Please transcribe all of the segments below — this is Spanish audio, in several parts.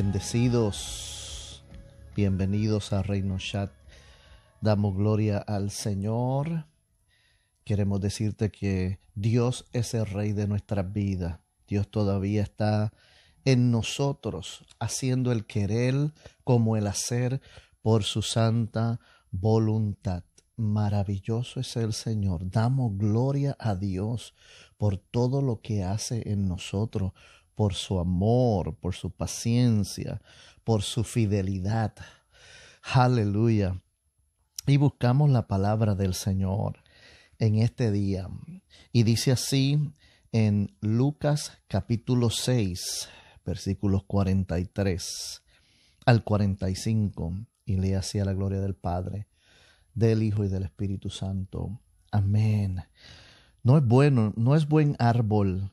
Bendecidos, bienvenidos a Reino Chat. Damos gloria al Señor. Queremos decirte que Dios es el Rey de nuestra vida. Dios todavía está en nosotros, haciendo el querer como el hacer por su santa voluntad. Maravilloso es el Señor. Damos gloria a Dios por todo lo que hace en nosotros, por su amor, por su paciencia, por su fidelidad. Aleluya. Y buscamos la palabra del Señor en este día. Y dice así en Lucas capítulo 6, versículos 43 al 45. Y lee así a la gloria del Padre, del Hijo y del Espíritu Santo. Amén. No es bueno, no es buen árbol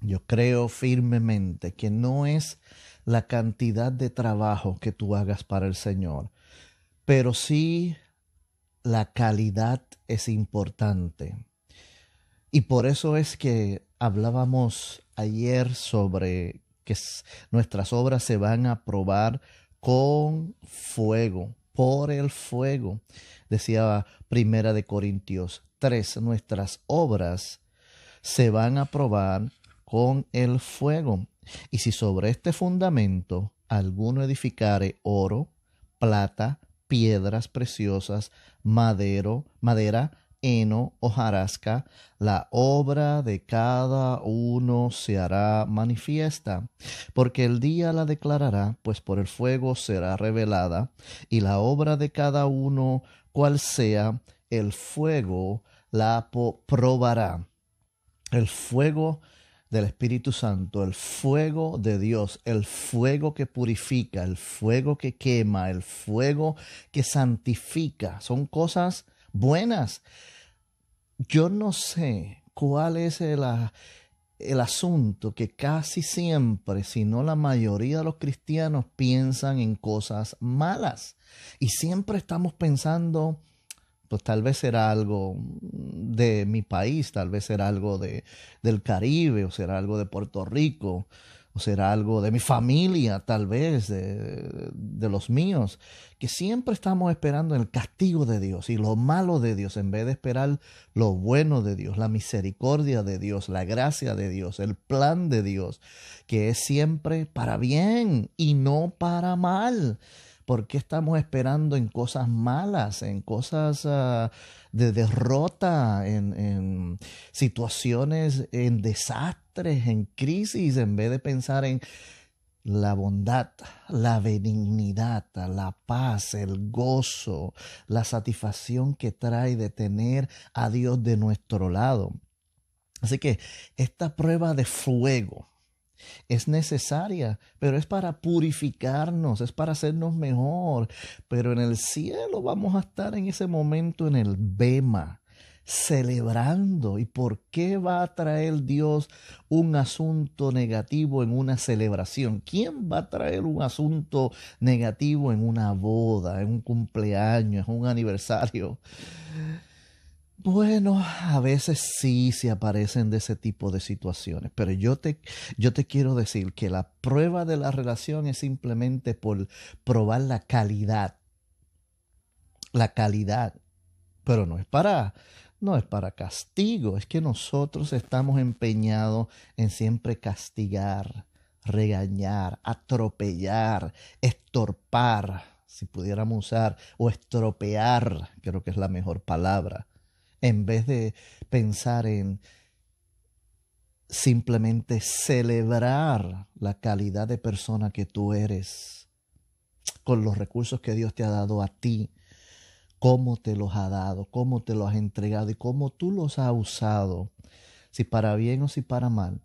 Yo creo firmemente que no es la cantidad de trabajo que tú hagas para el Señor, pero sí la calidad es importante. Y por eso es que hablábamos ayer sobre que nuestras obras se van a probar con fuego, por el fuego. Decía Primera de Corintios 3, nuestras obras se van a probar con el fuego. Y si sobre este fundamento alguno edificare oro, plata, piedras preciosas, madero, madera, heno, hojarasca, la obra de cada uno se hará manifiesta, porque el día la declarará, pues por el fuego será revelada, y la obra de cada uno, cual sea, el fuego la probará. El fuego del Espíritu Santo, el fuego de Dios, el fuego que purifica, el fuego que quema, el fuego que santifica. Son cosas buenas. Yo no sé cuál es el, el asunto que casi siempre, si no la mayoría de los cristianos piensan en cosas malas. Y siempre estamos pensando pues tal vez será algo de mi país, tal vez será algo de, del Caribe, o será algo de Puerto Rico, o será algo de mi familia, tal vez, de, de, los míos, que siempre estamos esperando el castigo de Dios y lo malo de Dios, en vez de esperar lo bueno de Dios, la misericordia de Dios, la gracia de Dios, el plan de Dios, que es siempre para bien y no para mal. ¿Por qué estamos esperando en cosas malas, en cosas ah, de derrota, en, situaciones, en desastres, en crisis, en vez de pensar en la bondad, la benignidad, la paz, el gozo, la satisfacción que trae de tener a Dios de nuestro lado? Así que esta prueba de fuego, es necesaria, pero es para purificarnos, es para hacernos mejor. Pero en el cielo vamos a estar en ese momento en el Bema, celebrando. ¿Y por qué va a traer Dios un asunto negativo en una celebración? ¿Quién va a traer un asunto negativo en una boda, en un cumpleaños, en un aniversario? Bueno, a veces sí se aparecen de ese tipo de situaciones, pero yo te, yo te quiero decir que la prueba de la relación es simplemente por probar la calidad. La calidad. Pero no es para, no es para castigo, es que nosotros estamos empeñados en siempre castigar, regañar, atropellar, estorpar, si pudiéramos usar, o estropear, creo que es la mejor palabra en vez de pensar en simplemente celebrar la calidad de persona que tú eres con los recursos que Dios te ha dado a ti, cómo te los ha dado, cómo te los ha entregado y cómo tú los has usado, si para bien o si para mal.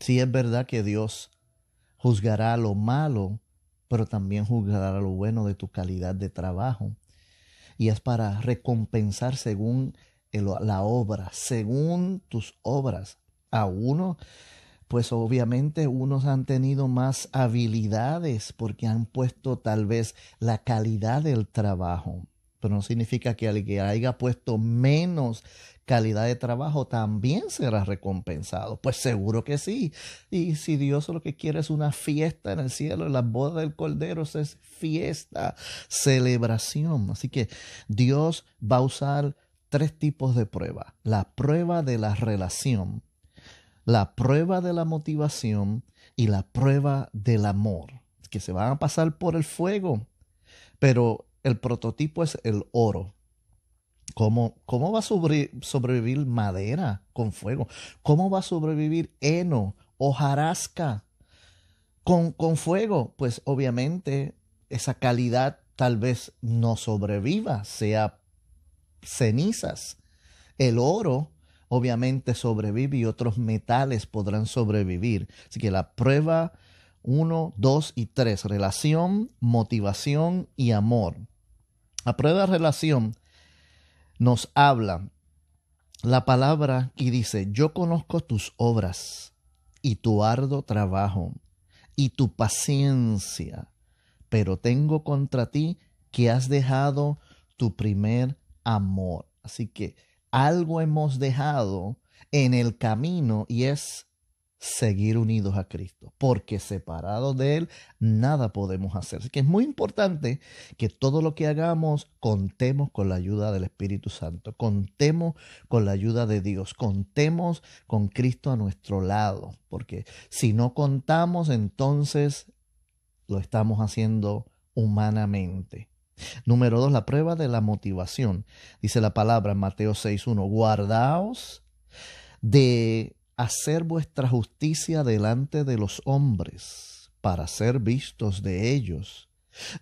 Si es verdad que Dios juzgará lo malo, pero también juzgará lo bueno de tu calidad de trabajo. Y es para recompensar según la obra, según tus obras. A uno, pues obviamente unos han tenido más habilidades porque han puesto tal vez la calidad del trabajo pero no significa que alguien haya puesto menos calidad de trabajo también será recompensado. Pues seguro que sí. Y si Dios lo que quiere es una fiesta en el cielo, la boda del Cordero es fiesta, celebración. Así que Dios va a usar tres tipos de prueba. La prueba de la relación, la prueba de la motivación y la prueba del amor, que se van a pasar por el fuego. Pero el prototipo es el oro. ¿Cómo, ¿Cómo, va a sobrevivir madera con fuego? ¿Cómo va a sobrevivir heno, hojarasca con, con fuego? Pues obviamente esa calidad tal vez no sobreviva, sea cenizas. El oro obviamente sobrevive y otros metales podrán sobrevivir. Así que la prueba 1, 2 y 3, relación, motivación y amor. La prueba de relación nos habla la palabra y dice, yo conozco tus obras y tu arduo trabajo y tu paciencia, pero tengo contra ti que has dejado tu primer amor. Así que algo hemos dejado en el camino y es seguir unidos a Cristo, porque separados de Él nada podemos hacer. Así que es muy importante que todo lo que hagamos contemos con la ayuda del Espíritu Santo, contemos con la ayuda de Dios, contemos con Cristo a nuestro lado, porque si no contamos entonces lo estamos haciendo humanamente. Número dos, la prueba de la motivación. Dice la palabra en Mateo 6.1, guardaos de hacer vuestra justicia delante de los hombres, para ser vistos de ellos.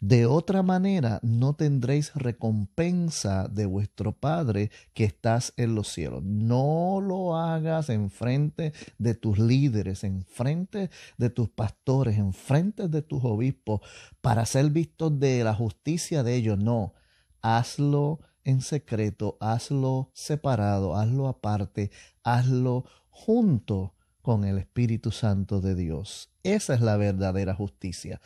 De otra manera no tendréis recompensa de vuestro Padre que estás en los cielos. No lo hagas en frente de tus líderes, en frente de tus pastores, en frente de tus obispos, para ser vistos de la justicia de ellos. No, hazlo en secreto, hazlo separado, hazlo aparte, hazlo junto con el Espíritu Santo de Dios. Esa es la verdadera justicia.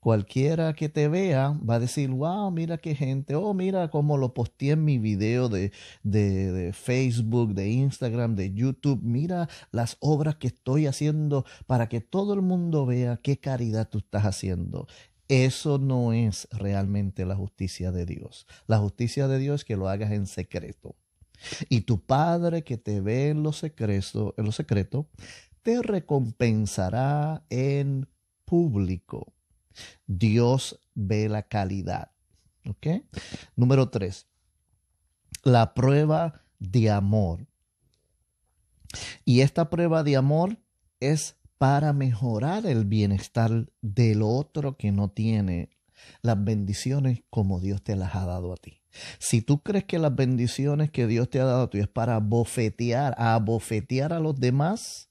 Cualquiera que te vea va a decir, wow, mira qué gente, oh, mira cómo lo posteé en mi video de, de, de, Facebook, de Instagram, de YouTube, mira las obras que estoy haciendo para que todo el mundo vea qué caridad tú estás haciendo. Eso no es realmente la justicia de Dios. La justicia de Dios es que lo hagas en secreto. Y tu Padre que te ve en lo secreto, en lo secreto te recompensará en público. Dios ve la calidad. ¿Ok? Número tres, la prueba de amor. Y esta prueba de amor es para mejorar el bienestar del otro que no tiene las bendiciones como Dios te las ha dado a ti. Si tú crees que las bendiciones que Dios te ha dado ti es para bofetear, a bofetear a los demás,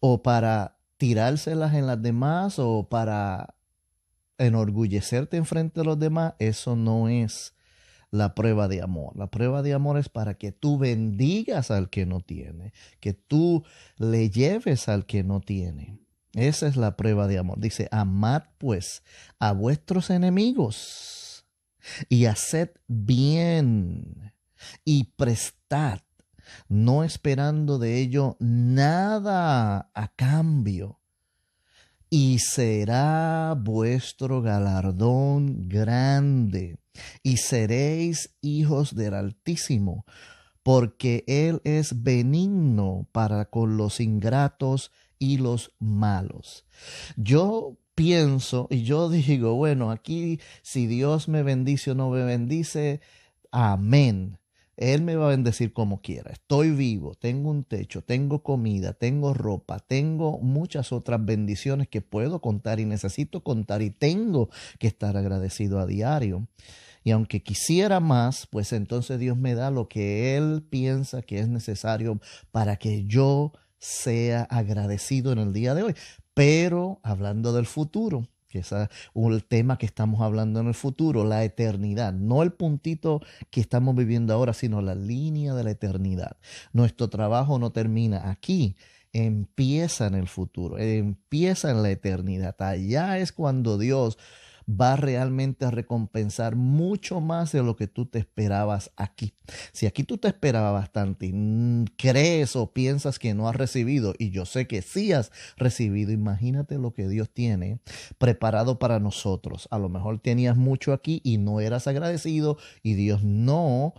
o para tirárselas en las demás, o para enorgullecerte en frente de los demás, eso no es la prueba de amor. La prueba de amor es para que tú bendigas al que no tiene, que tú le lleves al que no tiene. Esa es la prueba de amor. Dice, amad pues a vuestros enemigos y haced bien y prestad, no esperando de ello nada a cambio. Y será vuestro galardón grande, y seréis hijos del Altísimo, porque Él es benigno para con los ingratos y los malos. Yo pienso y yo digo, bueno, aquí si Dios me bendice o no me bendice, amén. Él me va a bendecir como quiera. Estoy vivo, tengo un techo, tengo comida, tengo ropa, tengo muchas otras bendiciones que puedo contar y necesito contar y tengo que estar agradecido a diario. Y aunque quisiera más, pues entonces Dios me da lo que Él piensa que es necesario para que yo sea agradecido en el día de hoy. Pero hablando del futuro, que es el tema que estamos hablando en el futuro, la eternidad, no el puntito que estamos viviendo ahora, sino la línea de la eternidad. Nuestro trabajo no termina aquí, empieza en el futuro, empieza en la eternidad. Allá es cuando Dios va realmente a recompensar mucho más de lo que tú te esperabas aquí. Si aquí tú te esperabas bastante y crees o piensas que no has recibido, y yo sé que sí has recibido, imagínate lo que Dios tiene preparado para nosotros. A lo mejor tenías mucho aquí y no eras agradecido y Dios no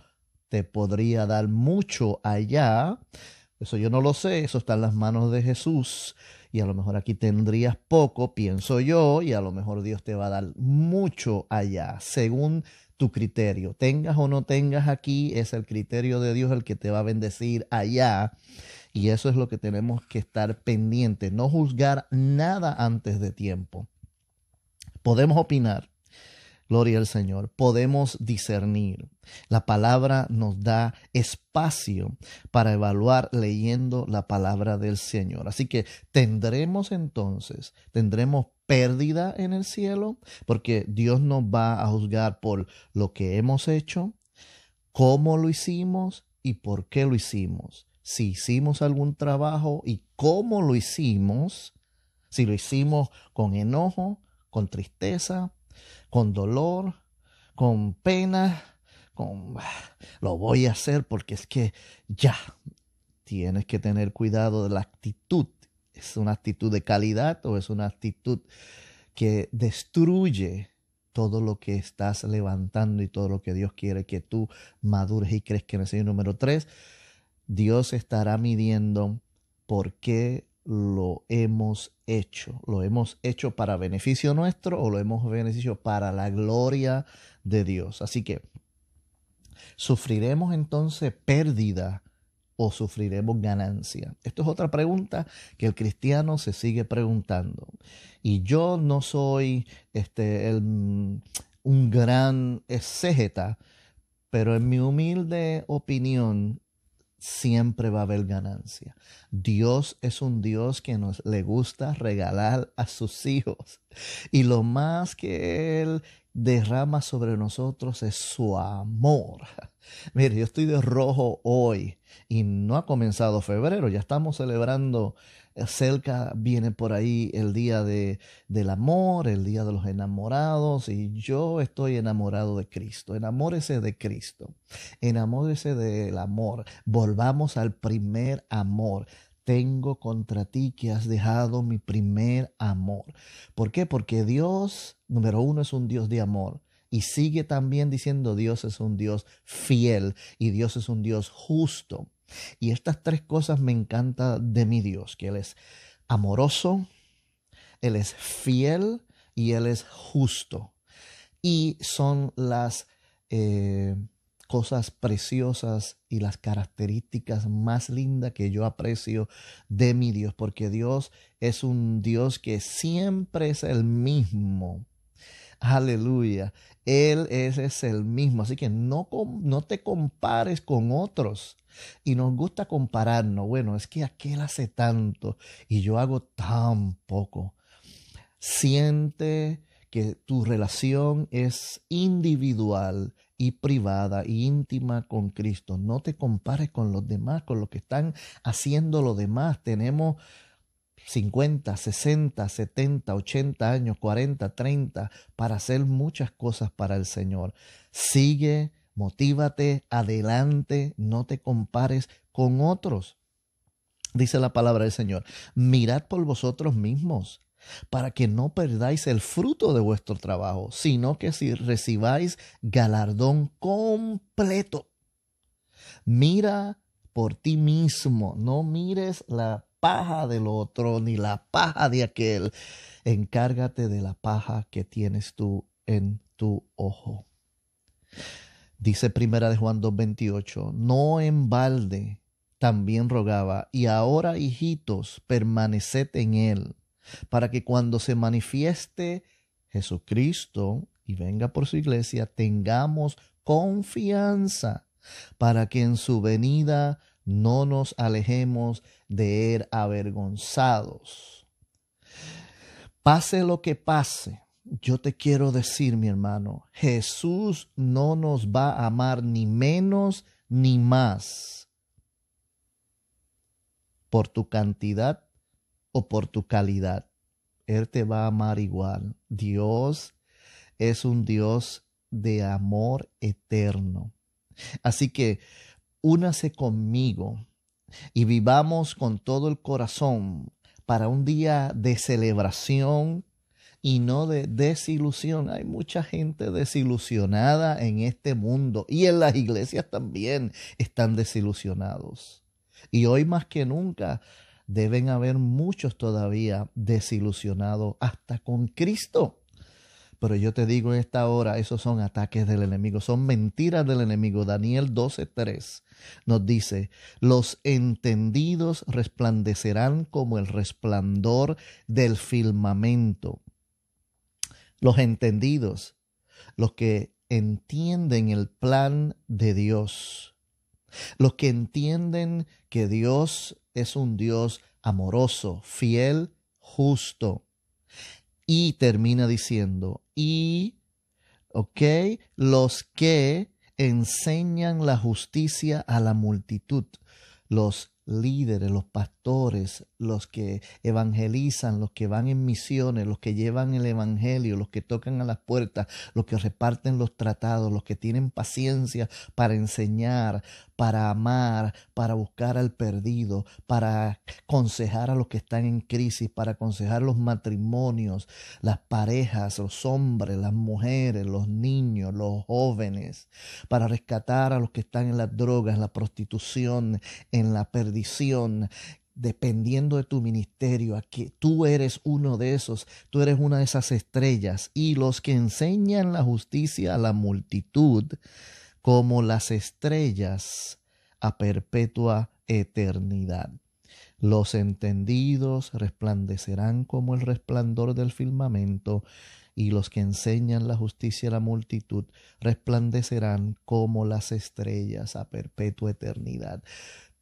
te podría dar mucho allá. Eso yo no lo sé, eso está en las manos de Jesús y a lo mejor aquí tendrías poco, pienso yo, y a lo mejor Dios te va a dar mucho allá, según tu criterio. Tengas o no tengas aquí, es el criterio de Dios el que te va a bendecir allá. Y eso es lo que tenemos que estar pendientes, no juzgar nada antes de tiempo. Podemos opinar, Gloria al Señor. Podemos discernir. La palabra nos da espacio para evaluar leyendo la palabra del Señor. Así que tendremos entonces, tendremos pérdida en el cielo, porque Dios nos va a juzgar por lo que hemos hecho, cómo lo hicimos y por qué lo hicimos. Si hicimos algún trabajo y cómo lo hicimos, si lo hicimos con enojo, con tristeza, con dolor, con pena, con lo voy a hacer porque es que ya tienes que tener cuidado de la actitud. ¿Es una actitud de calidad o es una actitud que destruye todo lo que estás levantando y todo lo que Dios quiere que tú madures y crezcas en el Señor número tres? Dios estará midiendo por qué lo hemos hecho. Lo hemos hecho para beneficio nuestro o lo hemos beneficio para la gloria de Dios. Así que, ¿sufriremos entonces pérdida o sufriremos ganancia? Esto es otra pregunta que el cristiano se sigue preguntando. Y yo no soy este, el, un gran exégeta, pero en mi humilde opinión, siempre va a haber ganancia. Dios es un Dios que nos le gusta regalar a sus hijos. Y lo más que Él derrama sobre nosotros es su amor. Mire, yo estoy de rojo hoy y no ha comenzado febrero, ya estamos celebrando cerca viene por ahí el día de, del amor, el día de los enamorados, y yo estoy enamorado de Cristo. Enamórese de Cristo, enamórese del amor. Volvamos al primer amor. Tengo contra ti que has dejado mi primer amor. ¿Por qué? Porque Dios, número uno, es un Dios de amor. Y sigue también diciendo Dios es un Dios fiel y Dios es un Dios justo. Y estas tres cosas me encanta de mi Dios, que Él es amoroso, Él es fiel y Él es justo. Y son las eh, cosas preciosas y las características más lindas que yo aprecio de mi Dios, porque Dios es un Dios que siempre es el mismo. Aleluya. Él es, el mismo. Así que no te compares con otros. Y nos gusta compararnos. Bueno, es que aquel hace tanto y yo hago tan poco. Siente que tu relación es individual y privada e íntima con Cristo. No te compares con los demás, con lo que están haciendo los demás. Tenemos 50, 60, 70, 80 años, 40, 30 para hacer muchas cosas para el Señor. Sigue motívate, adelante, no te compares con otros. Dice la palabra del Señor, mirad por vosotros mismos para que no perdáis el fruto de vuestro trabajo, sino que si recibáis galardón completo. Mira por ti mismo, no mires la paja del otro ni la paja de aquel. Encárgate de la paja que tienes tú en tu ojo. Dice primera de Juan 2.28, no en balde también rogaba, y ahora hijitos, permaneced en él, para que cuando se manifieste Jesucristo y venga por su iglesia, tengamos confianza para que en su venida no nos alejemos de él avergonzados. Pase lo que pase, yo te quiero decir, mi hermano, Jesús no nos va a amar ni menos ni más por tu cantidad o por tu calidad. Él te va a amar igual. Dios es un Dios de amor eterno. Así que únase conmigo y vivamos con todo el corazón para un día de celebración y no de desilusión. Hay mucha gente desilusionada en este mundo y en las iglesias también están desilusionados. Y hoy más que nunca deben haber muchos todavía desilusionados hasta con Cristo. Pero yo te digo en esta hora, esos son ataques del enemigo, son mentiras del enemigo. Daniel 12:3 nos dice, los entendidos resplandecerán como el resplandor del firmamento. Los entendidos, los que entienden el plan de Dios, los que entienden que Dios es un Dios amoroso, fiel, justo. Y termina diciendo, y, ok, los que enseñan la justicia a la multitud, los líderes, los pastores, los que evangelizan, los que van en misiones, los que llevan el evangelio, los que tocan a las puertas, los que reparten los tratados, los que tienen paciencia para enseñar, para amar, para buscar al perdido, para aconsejar a los que están en crisis, para aconsejar los matrimonios, las parejas, los hombres, las mujeres, los niños, los jóvenes, para rescatar a los que están en las drogas, en la prostitución, en la perdición dependiendo de tu ministerio, aquí tú eres uno de esos, tú eres una de esas estrellas y los que enseñan la justicia a la multitud como las estrellas a perpetua eternidad. Los entendidos resplandecerán como el resplandor del firmamento, y los que enseñan la justicia a la multitud resplandecerán como las estrellas a perpetua eternidad.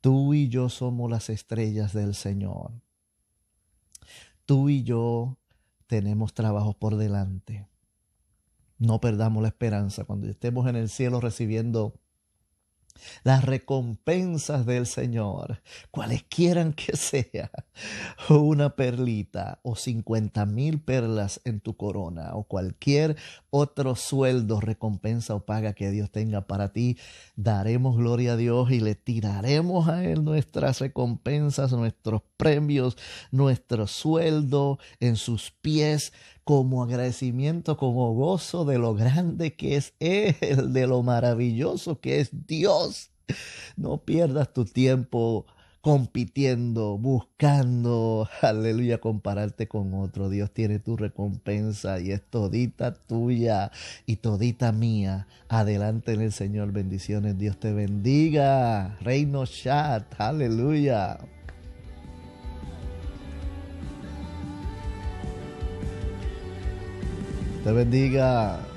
Tú y yo somos las estrellas del Señor. Tú y yo tenemos trabajo por delante no perdamos la esperanza cuando estemos en el cielo recibiendo las recompensas del Señor, quieran que sea, una perlita o cincuenta mil perlas en tu corona o cualquier otro sueldo, recompensa o paga que Dios tenga para ti, daremos gloria a Dios y le tiraremos a Él nuestras recompensas, nuestros premios, nuestro sueldo en sus pies como agradecimiento, como gozo de lo grande que es Él, de lo maravilloso que es Dios. No pierdas tu tiempo compitiendo, buscando, aleluya, compararte con otro. Dios tiene tu recompensa y es todita tuya y todita mía. Adelante en el Señor, bendiciones. Dios te bendiga. Reino Chat, aleluya. Te bendiga.